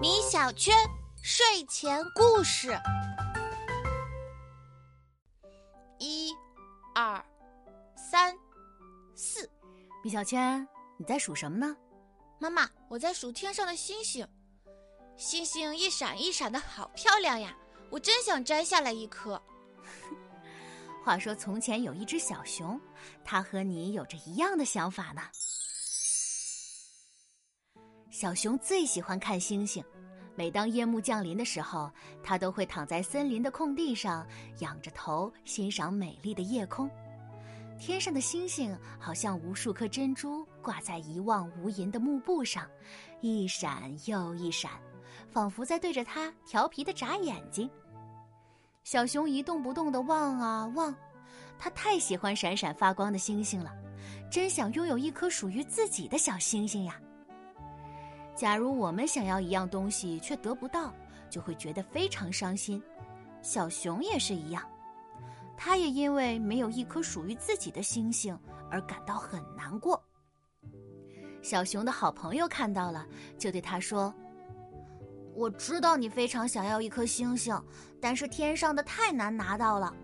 米小圈睡前故事：一、二、三、四。米小圈，你在数什么呢？妈妈，我在数天上的星星，星星一闪一闪的，好漂亮呀！我真想摘下来一颗。话说从前有一只小熊，它和你有着一样的想法呢。小熊最喜欢看星星，每当夜幕降临的时候，它都会躺在森林的空地上，仰着头欣赏美丽的夜空。天上的星星好像无数颗珍珠挂在一望无垠的幕布上，一闪又一闪，仿佛在对着它调皮的眨眼睛。小熊一动不动地望啊望，它太喜欢闪闪发光的星星了，真想拥有一颗属于自己的小星星呀。假如我们想要一样东西却得不到，就会觉得非常伤心。小熊也是一样，它也因为没有一颗属于自己的星星而感到很难过。小熊的好朋友看到了，就对他说：“我知道你非常想要一颗星星，但是天上的太难拿到了。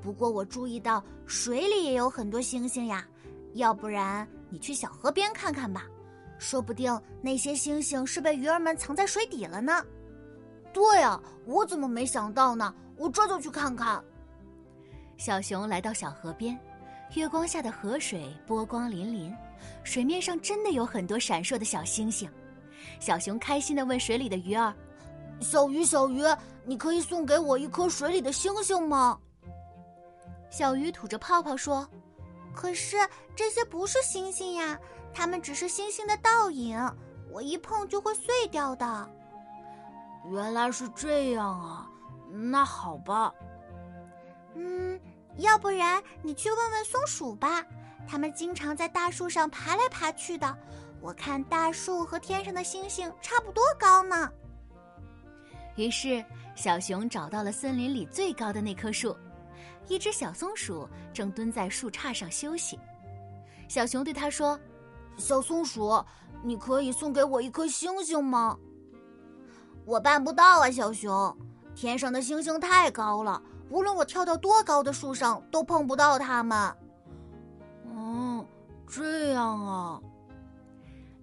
不过我注意到水里也有很多星星呀，要不然你去小河边看看吧。”说不定那些星星是被鱼儿们藏在水底了呢。对呀，我怎么没想到呢？我这就去看看。小熊来到小河边，月光下的河水波光粼粼，水面上真的有很多闪烁的小星星。小熊开心地问水里的鱼儿：“小鱼，小鱼，你可以送给我一颗水里的星星吗？”小鱼吐着泡泡说：“可是这些不是星星呀。”它们只是星星的倒影，我一碰就会碎掉的。原来是这样啊，那好吧。嗯，要不然你去问问松鼠吧，它们经常在大树上爬来爬去的。我看大树和天上的星星差不多高呢。于是，小熊找到了森林里最高的那棵树，一只小松鼠正蹲在树杈上休息。小熊对它说。小松鼠，你可以送给我一颗星星吗？我办不到啊，小熊。天上的星星太高了，无论我跳到多高的树上，都碰不到它们。哦，这样啊。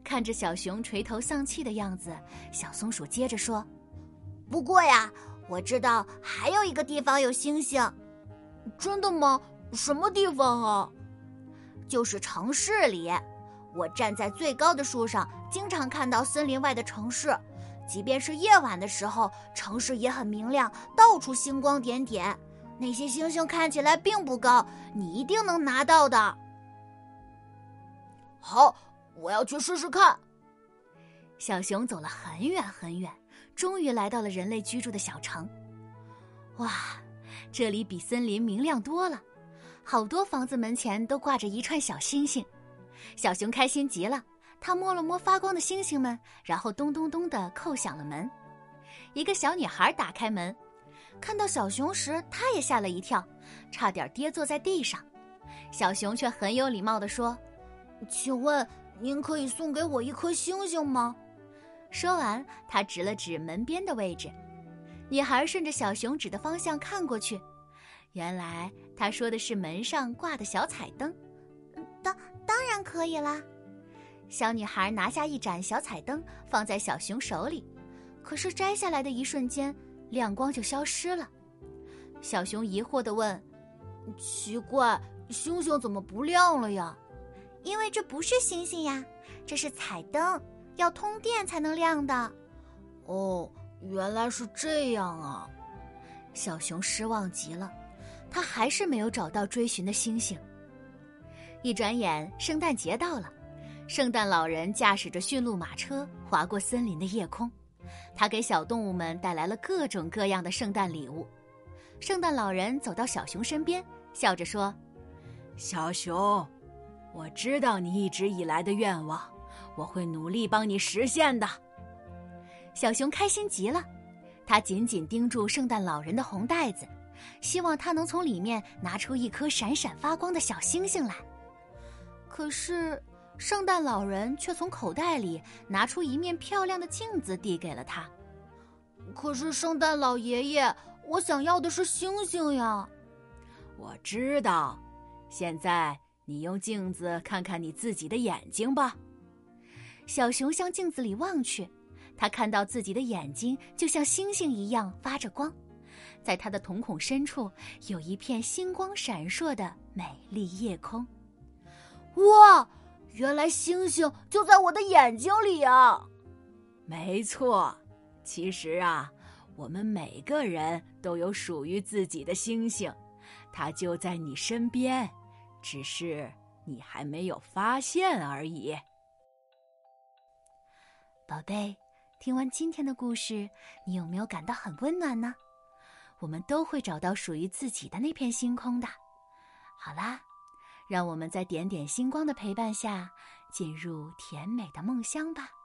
看着小熊垂头丧气的样子，小松鼠接着说：“不过呀，我知道还有一个地方有星星。真的吗？什么地方啊？就是城市里。”我站在最高的树上，经常看到森林外的城市。即便是夜晚的时候，城市也很明亮，到处星光点点。那些星星看起来并不高，你一定能拿到的。好，我要去试试看。小熊走了很远很远，终于来到了人类居住的小城。哇，这里比森林明亮多了，好多房子门前都挂着一串小星星。小熊开心极了，他摸了摸发光的星星们，然后咚咚咚的叩响了门。一个小女孩打开门，看到小熊时，她也吓了一跳，差点跌坐在地上。小熊却很有礼貌地说：“请问您可以送给我一颗星星吗？”说完，他指了指门边的位置。女孩顺着小熊指的方向看过去，原来他说的是门上挂的小彩灯。当然可以啦，小女孩拿下一盏小彩灯，放在小熊手里。可是摘下来的一瞬间，亮光就消失了。小熊疑惑地问：“奇怪，星星怎么不亮了呀？”“因为这不是星星呀，这是彩灯，要通电才能亮的。”“哦，原来是这样啊！”小熊失望极了，他还是没有找到追寻的星星。一转眼，圣诞节到了。圣诞老人驾驶着驯鹿马车划过森林的夜空，他给小动物们带来了各种各样的圣诞礼物。圣诞老人走到小熊身边，笑着说：“小熊，我知道你一直以来的愿望，我会努力帮你实现的。”小熊开心极了，他紧紧盯住圣诞老人的红袋子，希望他能从里面拿出一颗闪闪发光的小星星来。可是，圣诞老人却从口袋里拿出一面漂亮的镜子，递给了他。可是，圣诞老爷爷，我想要的是星星呀！我知道，现在你用镜子看看你自己的眼睛吧。小熊向镜子里望去，他看到自己的眼睛就像星星一样发着光，在他的瞳孔深处有一片星光闪烁的美丽夜空。哇！原来星星就在我的眼睛里啊！没错，其实啊，我们每个人都有属于自己的星星，它就在你身边，只是你还没有发现而已。宝贝，听完今天的故事，你有没有感到很温暖呢？我们都会找到属于自己的那片星空的。好啦。让我们在点点星光的陪伴下，进入甜美的梦乡吧。